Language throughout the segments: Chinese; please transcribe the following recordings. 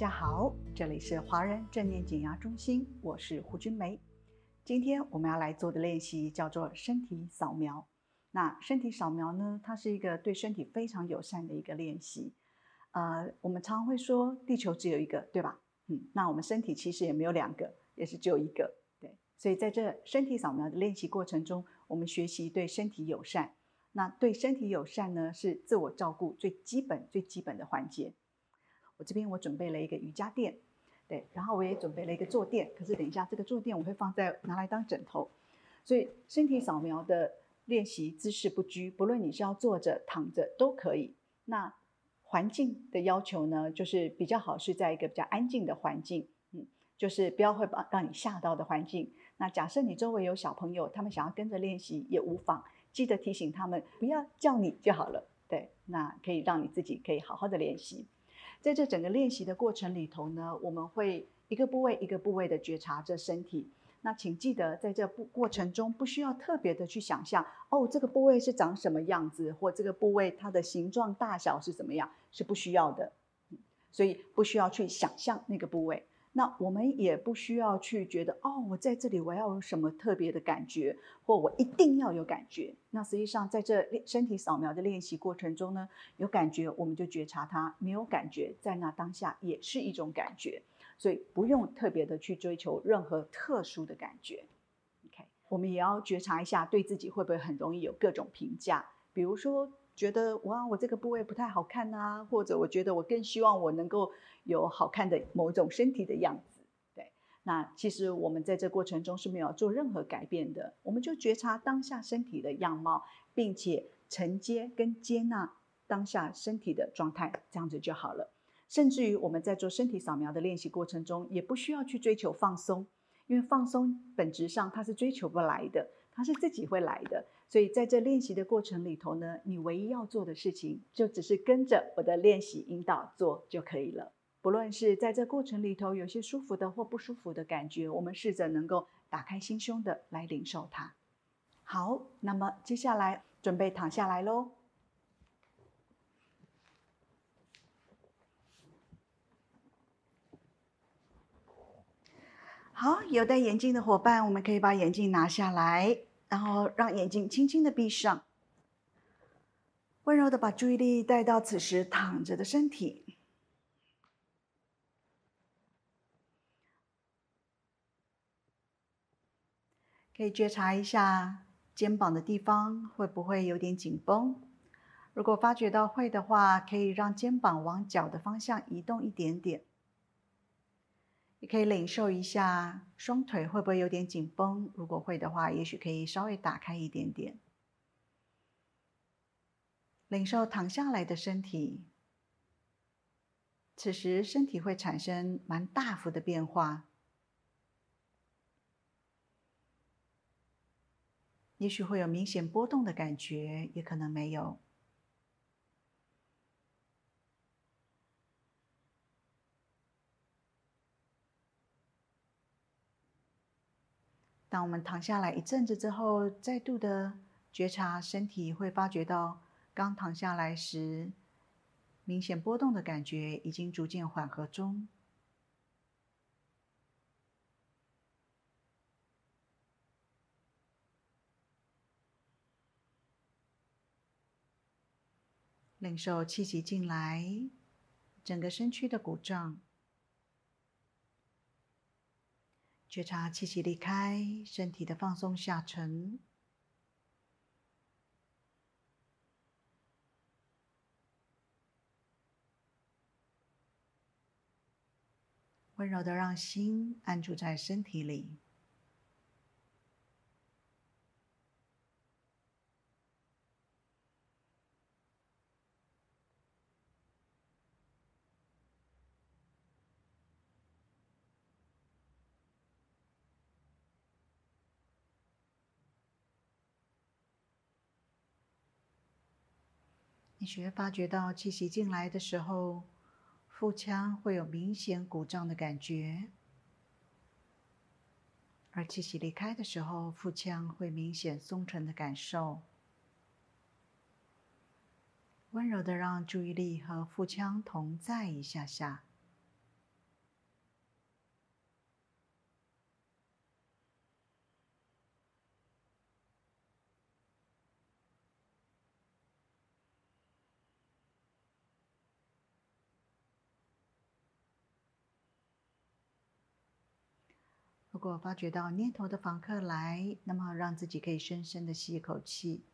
大家好，这里是华人正念减压中心，我是胡君梅。今天我们要来做的练习叫做身体扫描。那身体扫描呢，它是一个对身体非常友善的一个练习。呃，我们常会说地球只有一个，对吧？嗯，那我们身体其实也没有两个，也是只有一个。对，所以在这身体扫描的练习过程中，我们学习对身体友善。那对身体友善呢，是自我照顾最基本、最基本的环节。我这边我准备了一个瑜伽垫，对，然后我也准备了一个坐垫。可是等一下这个坐垫我会放在拿来当枕头，所以身体扫描的练习姿势不拘，不论你是要坐着、躺着都可以。那环境的要求呢，就是比较好是在一个比较安静的环境，嗯，就是不要会把让你吓到的环境。那假设你周围有小朋友，他们想要跟着练习也无妨，记得提醒他们不要叫你就好了。对，那可以让你自己可以好好的练习。在这整个练习的过程里头呢，我们会一个部位一个部位的觉察这身体。那请记得，在这过过程中不需要特别的去想象，哦，这个部位是长什么样子，或这个部位它的形状大小是怎么样，是不需要的。所以不需要去想象那个部位。那我们也不需要去觉得哦，我在这里我要有什么特别的感觉，或我一定要有感觉。那实际上在这身体扫描的练习过程中呢，有感觉我们就觉察它，没有感觉在那当下也是一种感觉，所以不用特别的去追求任何特殊的感觉。OK，我们也要觉察一下对自己会不会很容易有各种评价，比如说。觉得哇，我这个部位不太好看啊，或者我觉得我更希望我能够有好看的某种身体的样子。对，那其实我们在这过程中是没有做任何改变的，我们就觉察当下身体的样貌，并且承接跟接纳当下身体的状态，这样子就好了。甚至于我们在做身体扫描的练习过程中，也不需要去追求放松，因为放松本质上它是追求不来的。它是自己会来的，所以在这练习的过程里头呢，你唯一要做的事情就只是跟着我的练习引导做就可以了。不论是在这过程里头有些舒服的或不舒服的感觉，我们试着能够打开心胸的来领受它。好，那么接下来准备躺下来喽。好，有戴眼镜的伙伴，我们可以把眼镜拿下来，然后让眼睛轻轻的闭上，温柔的把注意力带到此时躺着的身体，可以觉察一下肩膀的地方会不会有点紧绷，如果发觉到会的话，可以让肩膀往脚的方向移动一点点。你可以领受一下双腿会不会有点紧绷，如果会的话，也许可以稍微打开一点点。领受躺下来的身体，此时身体会产生蛮大幅的变化，也许会有明显波动的感觉，也可能没有。当我们躺下来一阵子之后，再度的觉察身体，会发觉到刚躺下来时明显波动的感觉已经逐渐缓和中。领受气息进来，整个身躯的鼓胀。觉察气息离开，身体的放松下沉，温柔的让心安住在身体里。学发觉到气息进来的时候，腹腔会有明显鼓胀的感觉；而气息离开的时候，腹腔会明显松沉的感受。温柔的让注意力和腹腔同在一下下。如如果发觉到念头的访客来，那么让自己可以深深的吸一口气，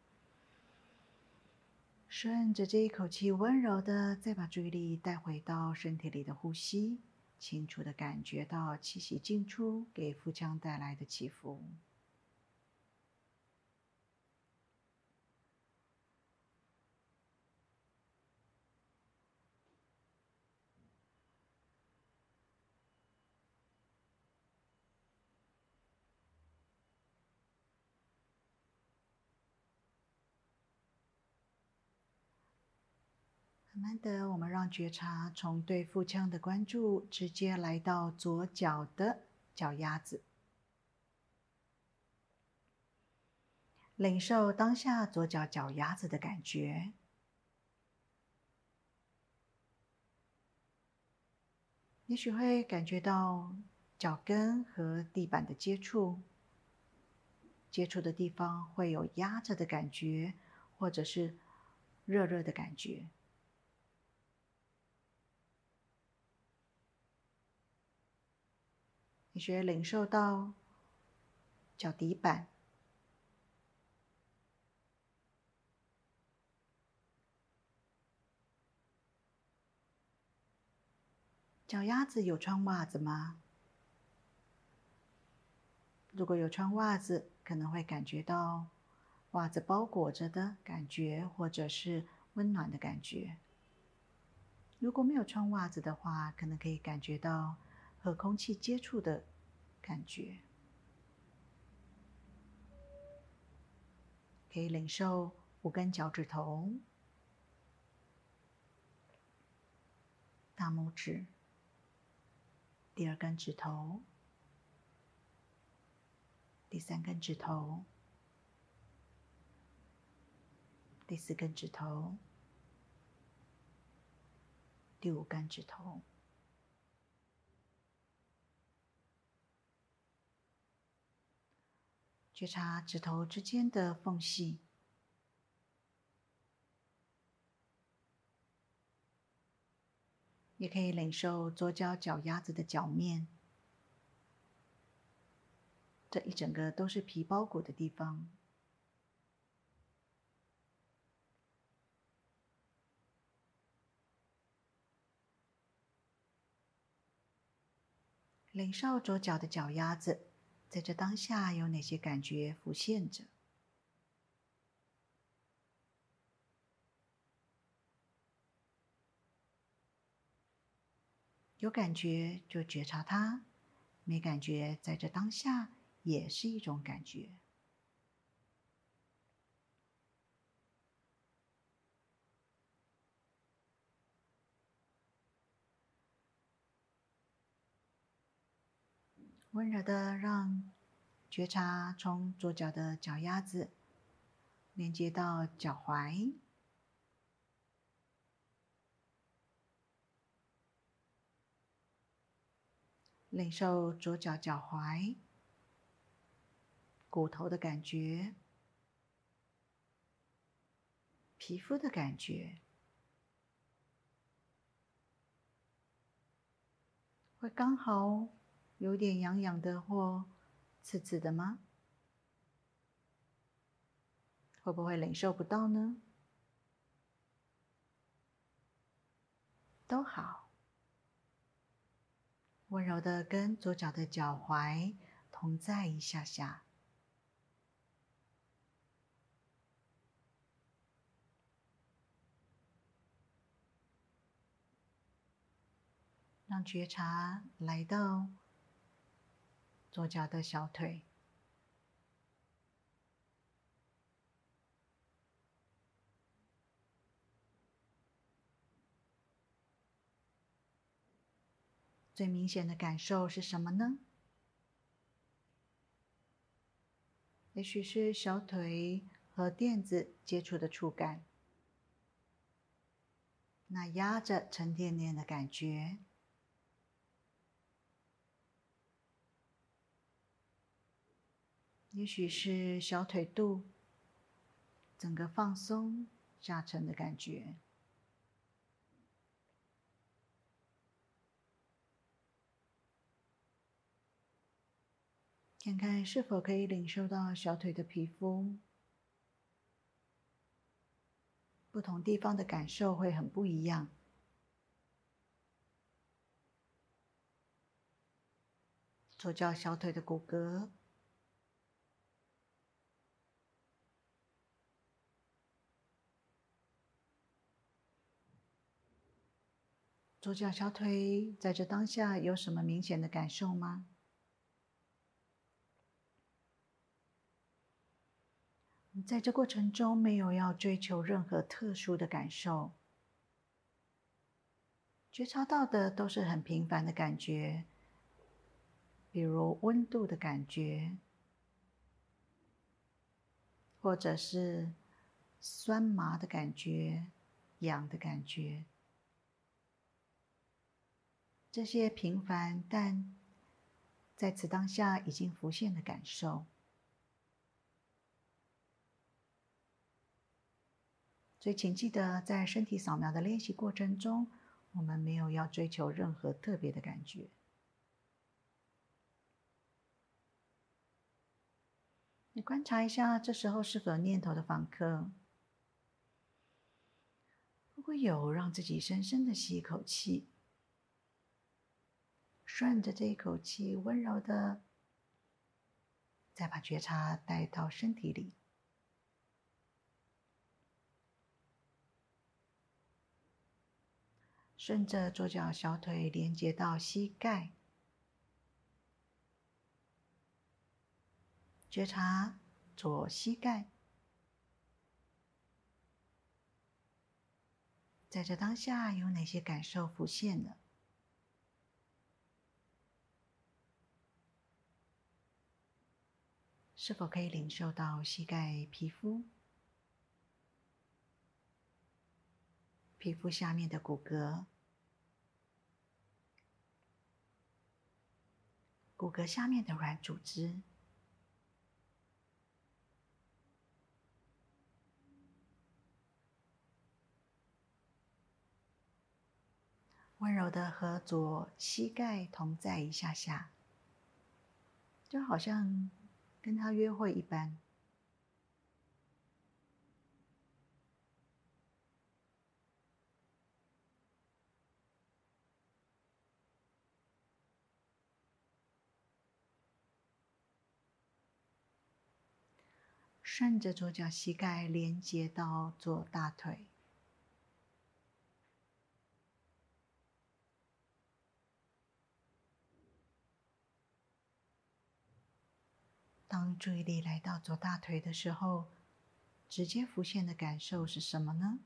顺着这一口气，温柔的再把注意力带回到身体里的呼吸，清楚的感觉到气息进出给腹腔带来的起伏。的，我们让觉察从对腹腔的关注，直接来到左脚的脚丫子，领受当下左脚脚丫子的感觉。也许会感觉到脚跟和地板的接触，接触的地方会有压着的感觉，或者是热热的感觉。你学领受到脚底板、脚丫子有穿袜子吗？如果有穿袜子，可能会感觉到袜子包裹着的感觉，或者是温暖的感觉。如果没有穿袜子的话，可能可以感觉到。和空气接触的感觉，可以领受五根脚趾头、大拇指、第二根指头、第三根指头、第四根指头、第五根指头。觉察指头之间的缝隙，也可以领受左脚脚丫子的脚面，这一整个都是皮包骨的地方。领受左脚的脚丫子。在这当下，有哪些感觉浮现着？有感觉就觉察它，没感觉，在这当下也是一种感觉。温柔的让觉察从左脚的脚丫子连接到脚踝，领受左脚脚踝骨头的感觉，皮肤的感觉，会刚好。有点痒痒的或刺刺的吗？会不会领受不到呢？都好，温柔的跟左脚的脚踝同在一下下，让觉察来到。左脚的小腿，最明显的感受是什么呢？也许是小腿和垫子接触的触感，那压着沉甸甸的感觉。也许是小腿肚整个放松下沉的感觉，看看是否可以领受到小腿的皮肤，不同地方的感受会很不一样。左脚小腿的骨骼，左脚小腿在这当下有什么明显的感受吗？在这过程中没有要追求任何特殊的感受，觉察到的都是很平凡的感觉。比如温度的感觉，或者是酸麻的感觉、痒的感觉，这些平凡但在此当下已经浮现的感受。所以，请记得，在身体扫描的练习过程中，我们没有要追求任何特别的感觉。你观察一下，这时候是否有念头的访客？如果有，让自己深深的吸一口气，顺着这一口气，温柔的，再把觉察带到身体里，顺着左脚小腿连接到膝盖。觉察左膝盖，在这当下有哪些感受浮现了？是否可以领受到膝盖皮肤、皮肤下面的骨骼、骨骼下面的软组织？温柔的和左膝盖同在一下下，就好像跟他约会一般。顺着左脚膝盖连接到左大腿。当注意力来到左大腿的时候，直接浮现的感受是什么呢？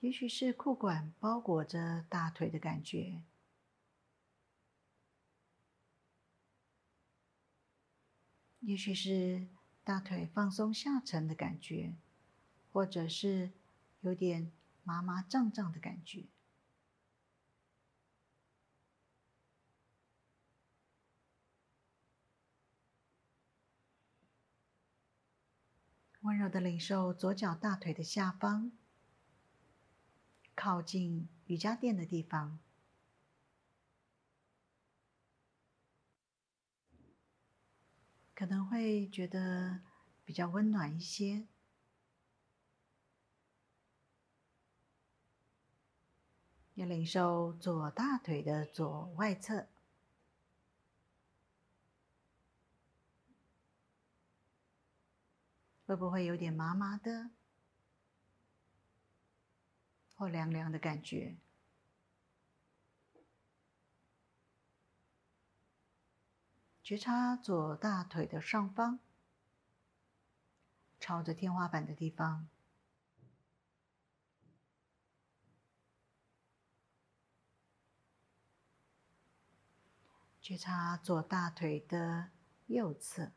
也许是裤管包裹着大腿的感觉，也许是大腿放松下沉的感觉，或者是有点。麻麻胀胀的感觉，温柔的领受左脚大腿的下方，靠近瑜伽垫的地方，可能会觉得比较温暖一些。要领受左大腿的左外侧，会不会有点麻麻的或凉凉的感觉？觉察左大腿的上方，朝着天花板的地方。觉察左大腿的右侧，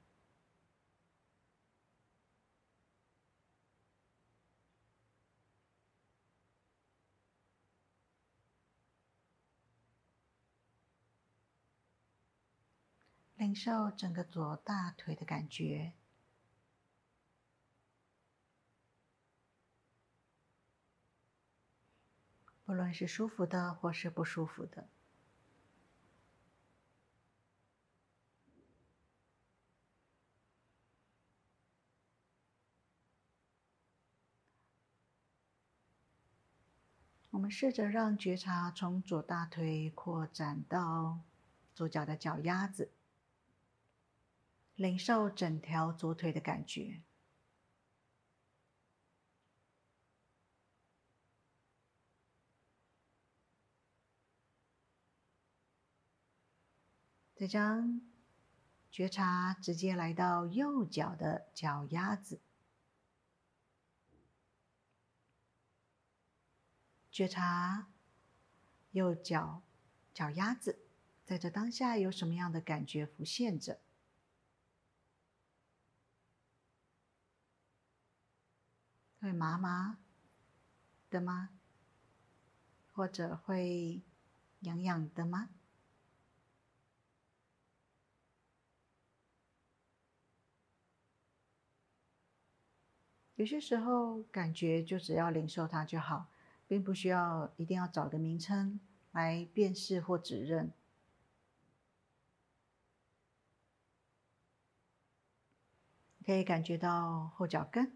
领受整个左大腿的感觉。不论是舒服的或是不舒服的。我试着让觉察从左大腿扩展到左脚的脚丫子，领受整条左腿的感觉。再将觉察直接来到右脚的脚丫子。觉察右脚脚丫子在这当下有什么样的感觉浮现着？会麻麻的吗？或者会痒痒的吗？有些时候感觉就只要领受它就好。并不需要一定要找个名称来辨识或指认。可以感觉到后脚跟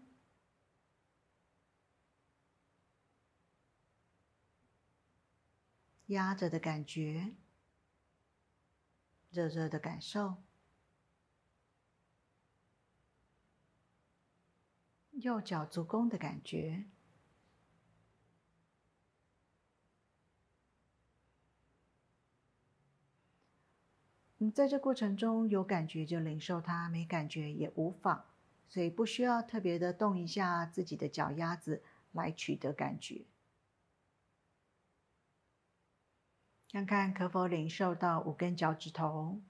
压着的感觉，热热的感受，右脚足弓的感觉。你在这过程中有感觉就领受它，没感觉也无妨，所以不需要特别的动一下自己的脚丫子来取得感觉。看看可否领受到五根脚趾头、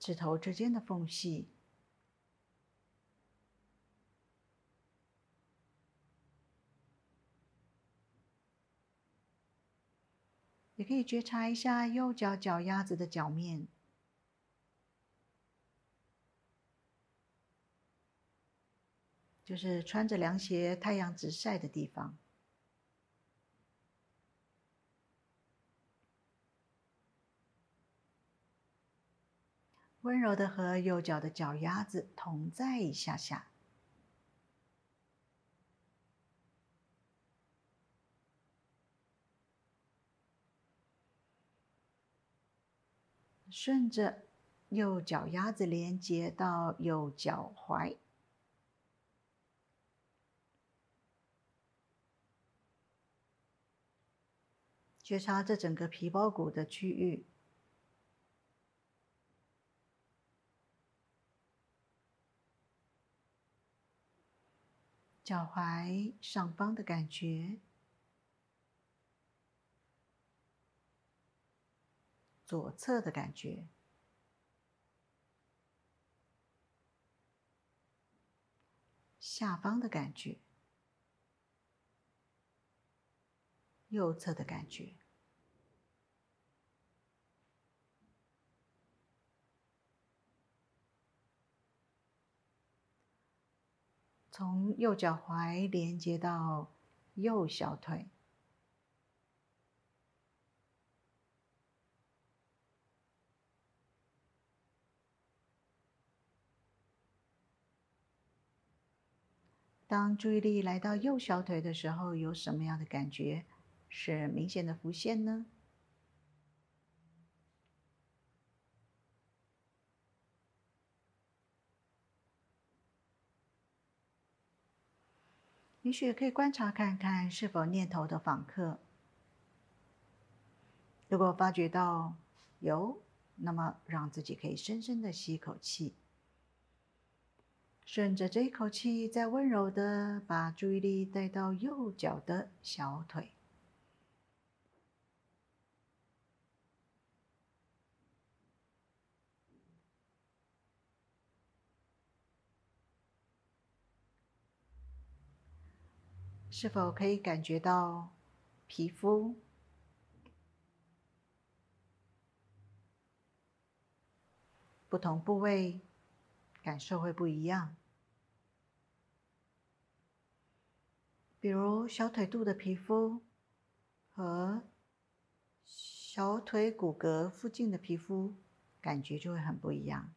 指头之间的缝隙。也可以觉察一下右脚脚丫子的脚面，就是穿着凉鞋、太阳直晒的地方。温柔的和右脚的脚丫子同在一下下。顺着右脚丫子连接到右脚踝，觉察这整个皮包骨的区域，脚踝上方的感觉。左侧的感觉，下方的感觉，右侧的感觉，从右脚踝连接到右小腿。当注意力来到右小腿的时候，有什么样的感觉是明显的浮现呢？也许可以观察看看是否念头的访客。如果发觉到有，那么让自己可以深深的吸一口气。顺着这一口气，再温柔的把注意力带到右脚的小腿，是否可以感觉到皮肤不同部位？感受会不一样。比如小腿肚的皮肤和小腿骨骼附近的皮肤，感觉就会很不一样。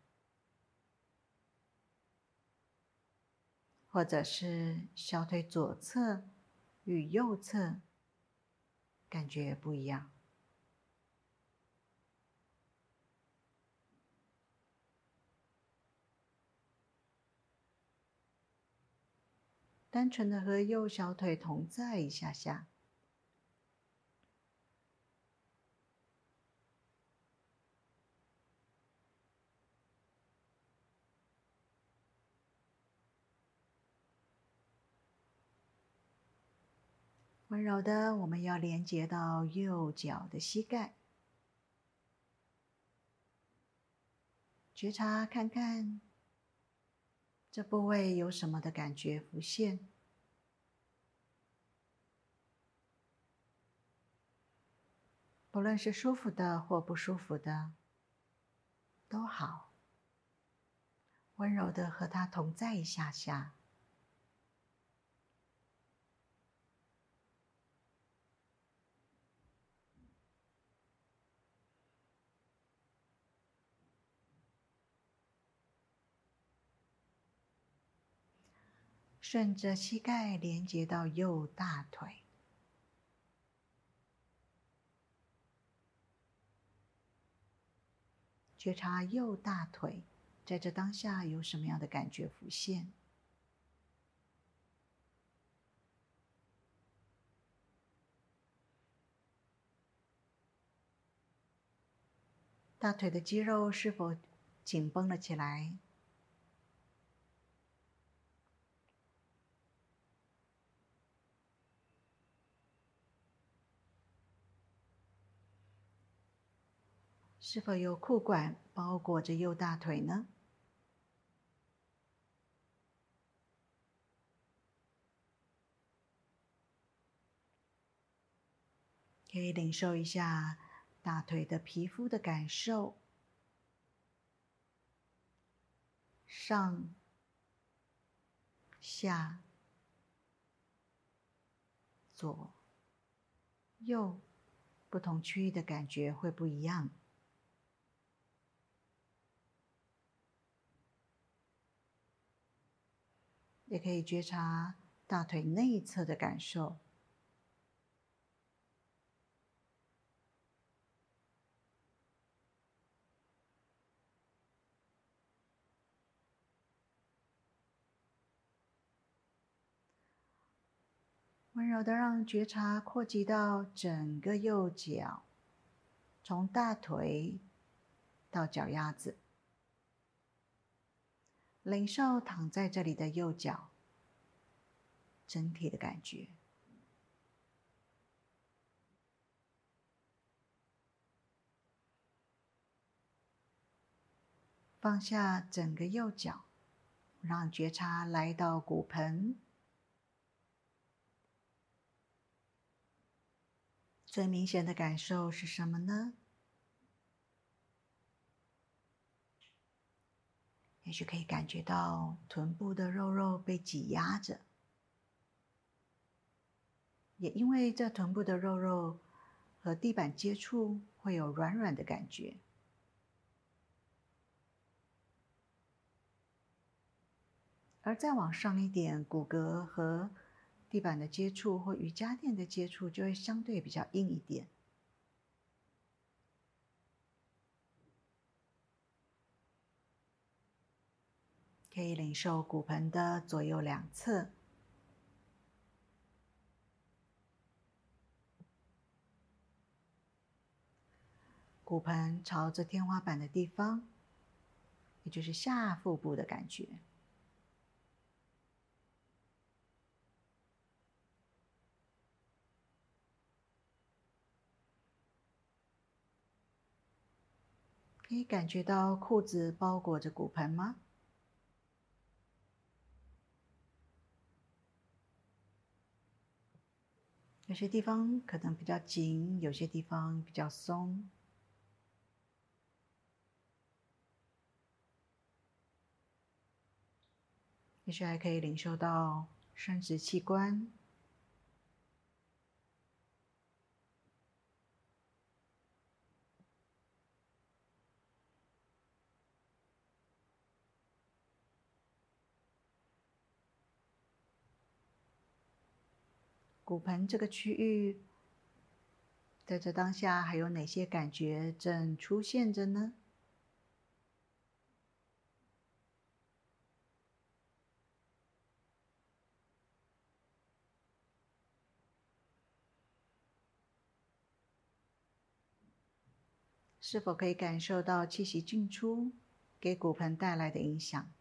或者是小腿左侧与右侧，感觉也不一样。单纯的和右小腿同在一下下，温柔的，我们要连接到右脚的膝盖，觉察看看。这部位有什么的感觉浮现？不论是舒服的或不舒服的，都好。温柔的和他同在一下下。顺着膝盖连接到右大腿，觉察右大腿在这当下有什么样的感觉浮现？大腿的肌肉是否紧绷了起来？是否有裤管包裹着右大腿呢？可以领受一下大腿的皮肤的感受，上、下、左、右，不同区域的感觉会不一样。也可以觉察大腿内侧的感受，温柔的让觉察扩及到整个右脚，从大腿到脚丫子。领受躺在这里的右脚，整体的感觉。放下整个右脚，让觉察来到骨盆。最明显的感受是什么呢？也许可以感觉到臀部的肉肉被挤压着，也因为这臀部的肉肉和地板接触，会有软软的感觉。而再往上一点，骨骼和地板的接触或瑜伽垫的接触，就会相对比较硬一点。可以领受骨盆的左右两侧，骨盆朝着天花板的地方，也就是下腹部的感觉。可以感觉到裤子包裹着骨盆吗？有些地方可能比较紧有些地方比较松。也许还可以领受到生殖器官骨盆这个区域，在这当下还有哪些感觉正出现着呢？是否可以感受到气息进出给骨盆带来的影响？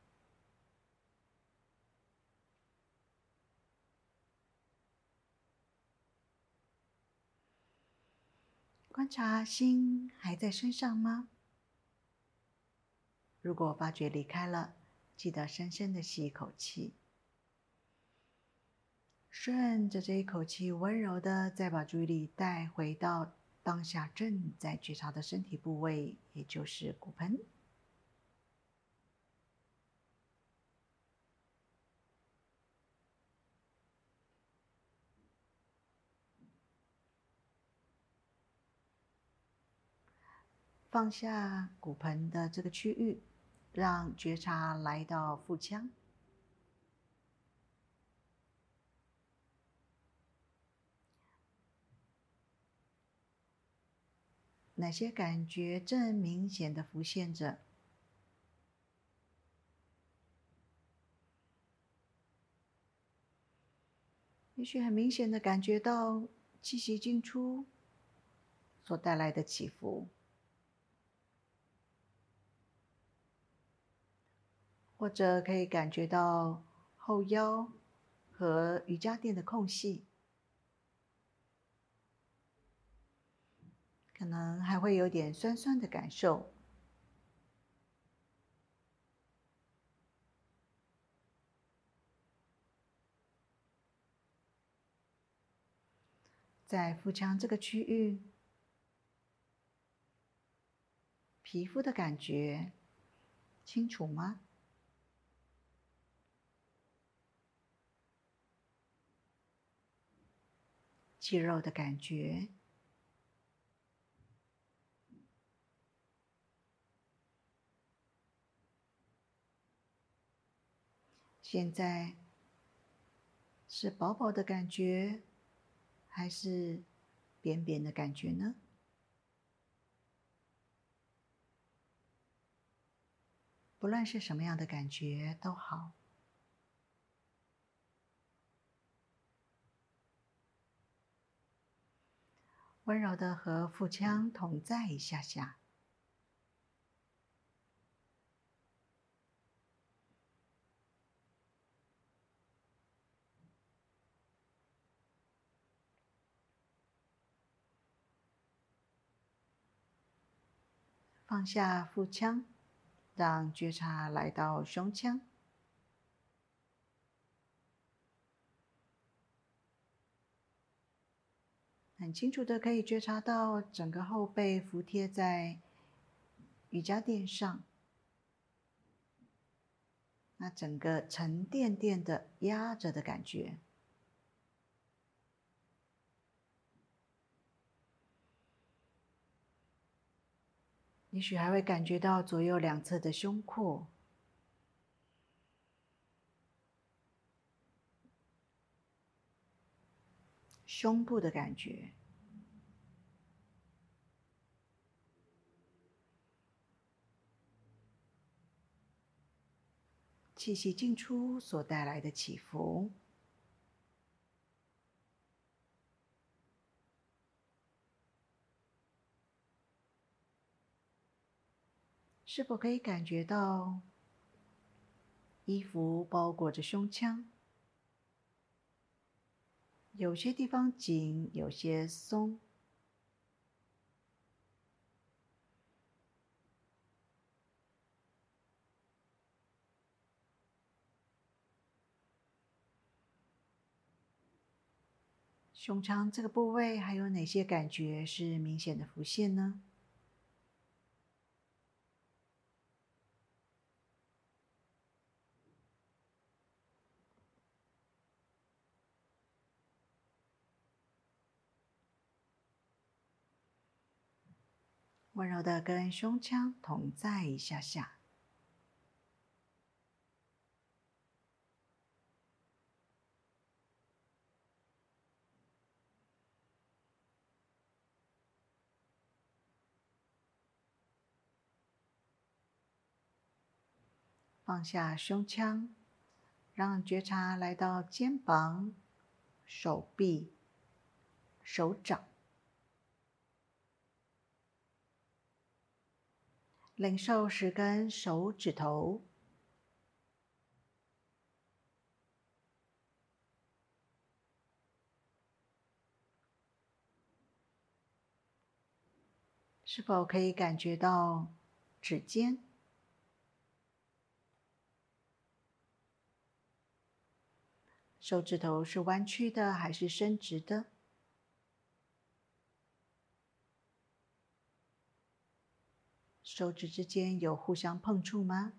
观察心还在身上吗？如果发觉离开了，记得深深的吸一口气，顺着这一口气，温柔的再把注意力带回到当下正在觉察的身体部位，也就是骨盆。放下骨盆的这个区域，让觉察来到腹腔。哪些感觉正明显的浮现着？也许很明显的感觉到气息进出所带来的起伏。或者可以感觉到后腰和瑜伽垫的空隙，可能还会有点酸酸的感受。在腹腔这个区域，皮肤的感觉清楚吗？肌肉的感觉，现在是饱饱的感觉，还是扁扁的感觉呢？不论是什么样的感觉都好。温柔的和腹腔同在一下下，放下腹腔，让觉察来到胸腔。很清楚的可以觉察到整个后背服贴在瑜伽垫上，那整个沉甸甸的压着的感觉，也许还会感觉到左右两侧的胸廓。胸部的感觉，气息进出所带来的起伏，是否可以感觉到衣服包裹着胸腔？有些地方紧，有些松。胸腔这个部位还有哪些感觉是明显的浮现呢？温柔的跟胸腔同在一下下。放下胸腔，让觉察来到肩膀、手臂、手掌，领受十根手指头，是否可以感觉到指尖？手指头是弯曲的还是伸直的？手指之间有互相碰触吗？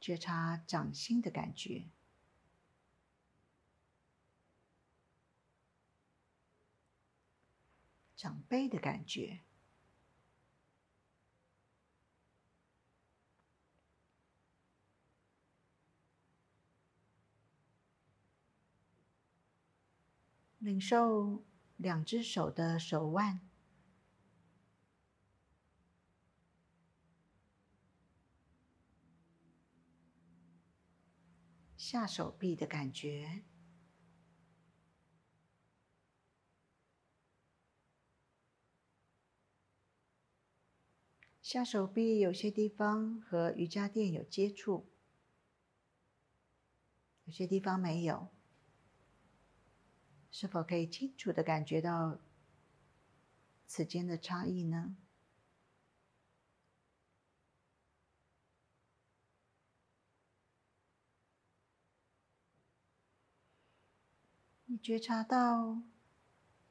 觉察掌心的感觉，掌背的感觉。领受两只手的手腕、下手臂的感觉。下手臂有些地方和瑜伽垫有接触，有些地方没有。是否可以清楚地感觉到此间的差异呢？你觉察到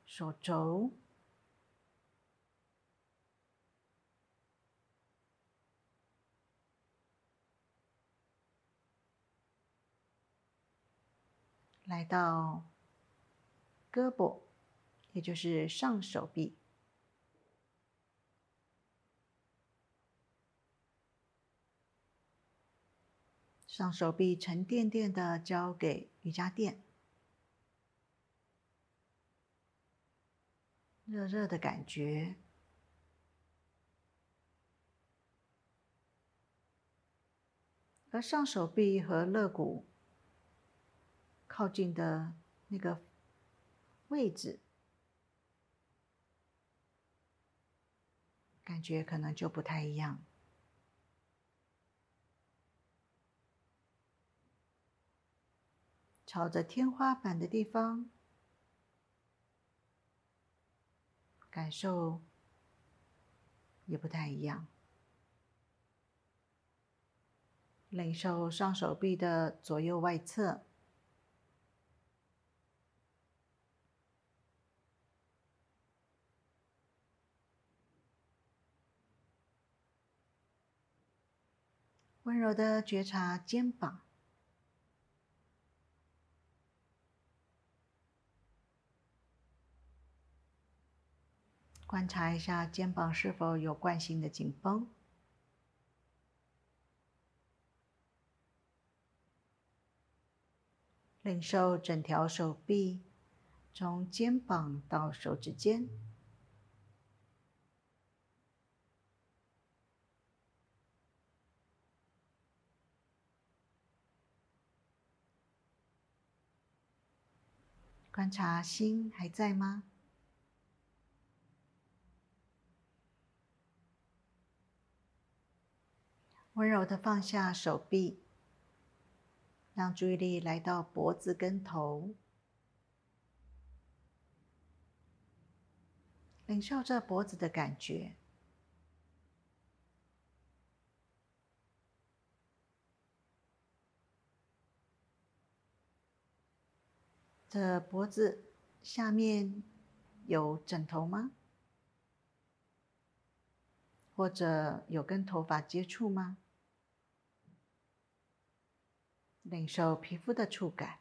手肘、来到。胳膊，也就是上手臂，上手臂沉甸甸的交给瑜伽垫，热热的感觉，而上手臂和肋骨靠近的那个。位置，感觉可能就不太一样。朝着天花板的地方，感受也不太一样。领受上手臂的左右外侧。温柔的觉察肩膀，观察一下肩膀是否有惯性的紧绷，领受整条手臂从肩膀到手指尖。观察心还在吗？温柔的放下手臂，让注意力来到脖子跟头，领受这脖子的感觉。这脖子下面有枕头吗？或者有跟头发接触吗？领受皮肤的触感。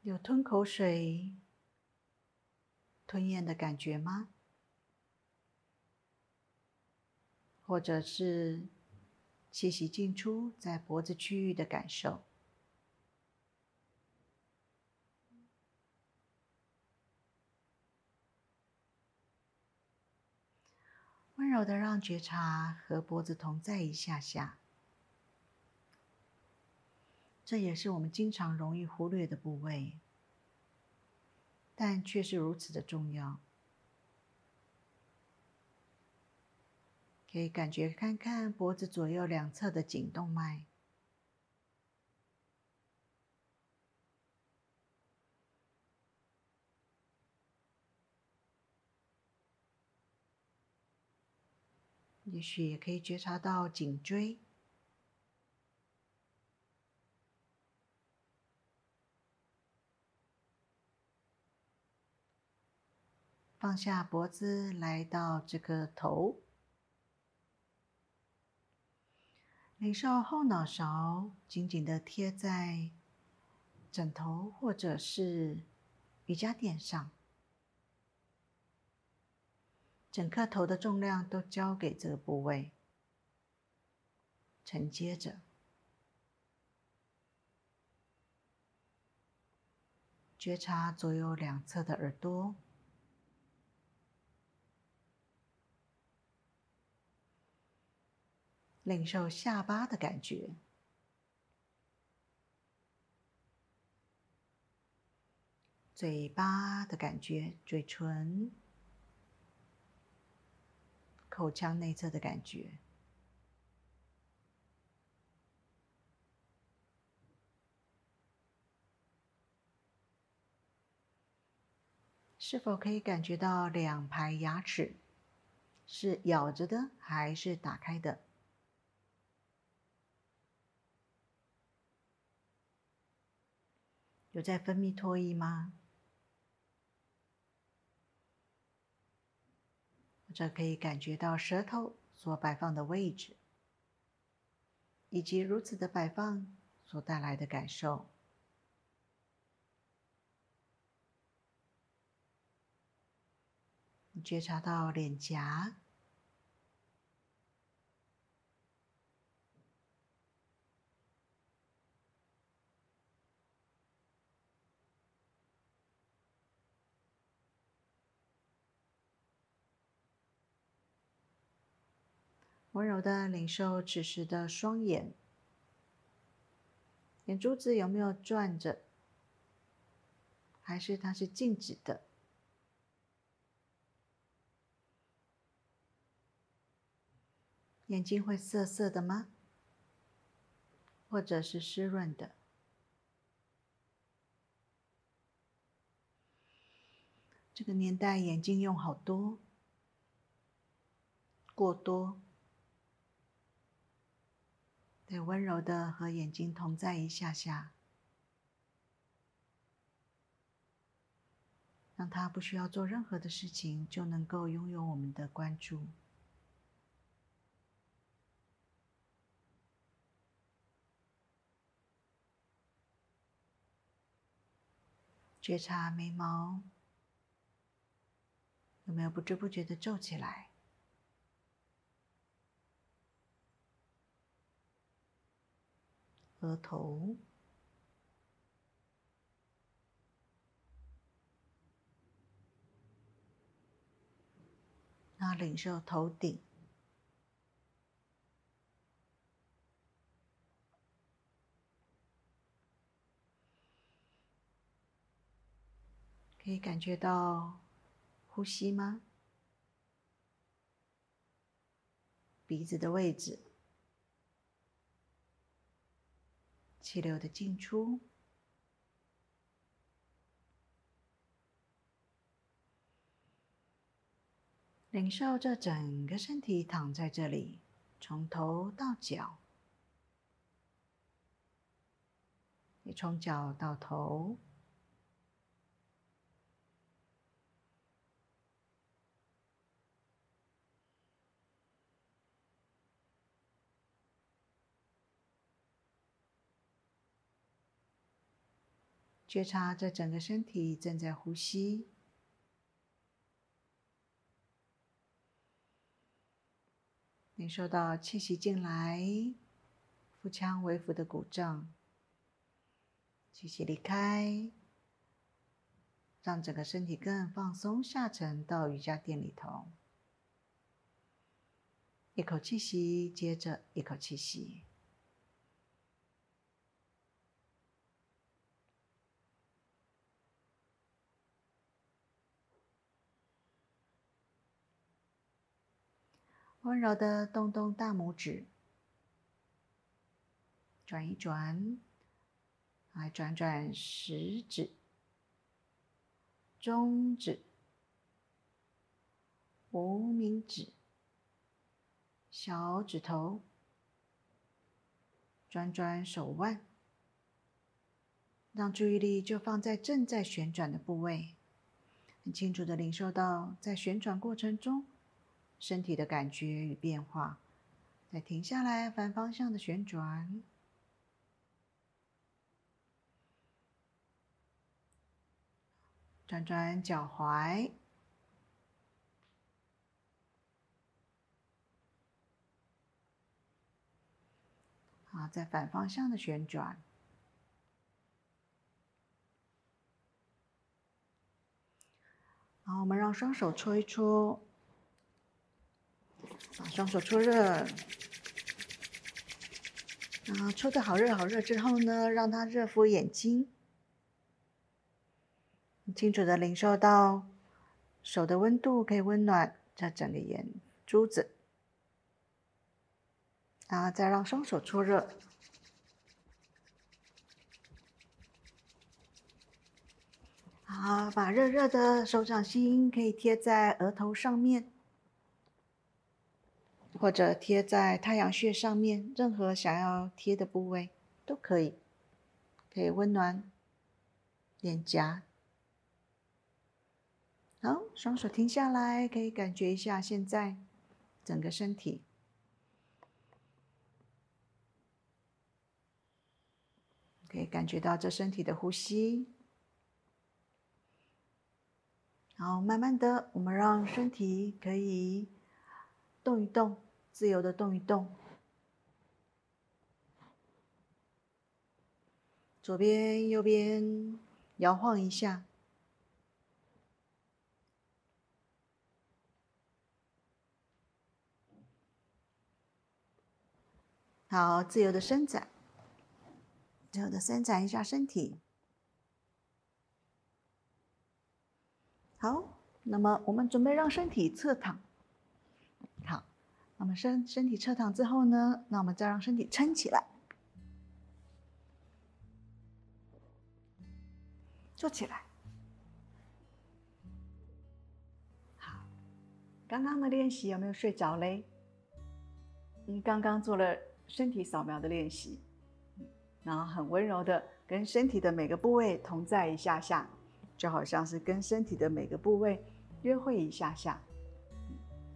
有吞口水吞咽的感觉吗？或者是气息进出在脖子区域的感受？温柔的让觉察和脖子同在一下下。这也是我们经常容易忽略的部位，但却是如此的重要。可以感觉看看脖子左右两侧的颈动脉，也许也可以觉察到颈椎。放下脖子，来到这个头，领受后脑勺紧紧的贴在枕头或者是瑜伽垫上，整颗头的重量都交给这个部位，承接着，觉察左右两侧的耳朵。领受下巴的感觉，嘴巴的感觉，嘴唇、口腔内侧的感觉，是否可以感觉到两排牙齿是咬着的，还是打开的？有在分泌唾液吗？或者可以感觉到舌头所摆放的位置，以及如此的摆放所带来的感受。你觉察到脸颊。温柔的领受此时的双眼，眼珠子有没有转着？还是它是静止的？眼睛会涩涩的吗？或者是湿润的？这个年代眼睛用好多，过多。对，温柔的和眼睛同在一下下，让他不需要做任何的事情，就能够拥有我们的关注。觉察眉毛有没有不知不觉的皱起来？额头，那领受头顶，可以感觉到呼吸吗？鼻子的位置。气流的进出，领受这整个身体躺在这里，从头到脚，也从脚到头。觉察这整个身体正在呼吸，感受到气息进来，腹腔微幅的鼓胀，气息离开，让整个身体更放松下沉到瑜伽垫里头。一口气息，接着一口气息。温柔的动动大拇指，转一转，来转转食指、中指、无名指、小指头，转转手腕，让注意力就放在正在旋转的部位，很清楚的领受到在旋转过程中。身体的感觉与变化，再停下来，反方向的旋转，转转脚踝，好，再反方向的旋转，好，我们让双手搓一搓。把双手搓热，啊搓的好热好热之后呢，让它热敷眼睛，清楚的领受到手的温度可以温暖这整个眼珠子，然后再让双手搓热，好，把热热的手掌心可以贴在额头上面。或者贴在太阳穴上面，任何想要贴的部位都可以，可以温暖脸颊。好，双手停下来，可以感觉一下现在整个身体，可以感觉到这身体的呼吸。然后慢慢的，我们让身体可以动一动。自由的动一动，左边、右边摇晃一下，好，自由的伸展，自由的伸展一下身体。好，那么我们准备让身体侧躺。那么身身体侧躺之后呢，那我们再让身体撑起来，坐起来。好，刚刚的练习有没有睡着嘞？你刚刚做了身体扫描的练习，然后很温柔的跟身体的每个部位同在一下下，就好像是跟身体的每个部位约会一下下。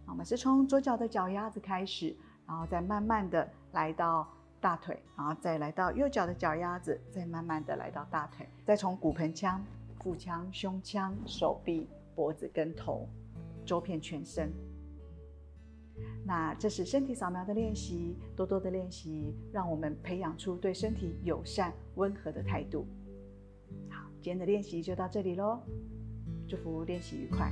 我们是从左脚的脚丫子开始，然后再慢慢的来到大腿，然后再来到右脚的脚丫子，再慢慢的来到大腿，再从骨盆腔、腹腔、胸腔、手臂、脖子跟头，周遍全身。那这是身体扫描的练习，多多的练习，让我们培养出对身体友善、温和的态度。好，今天的练习就到这里喽，祝福练习愉快。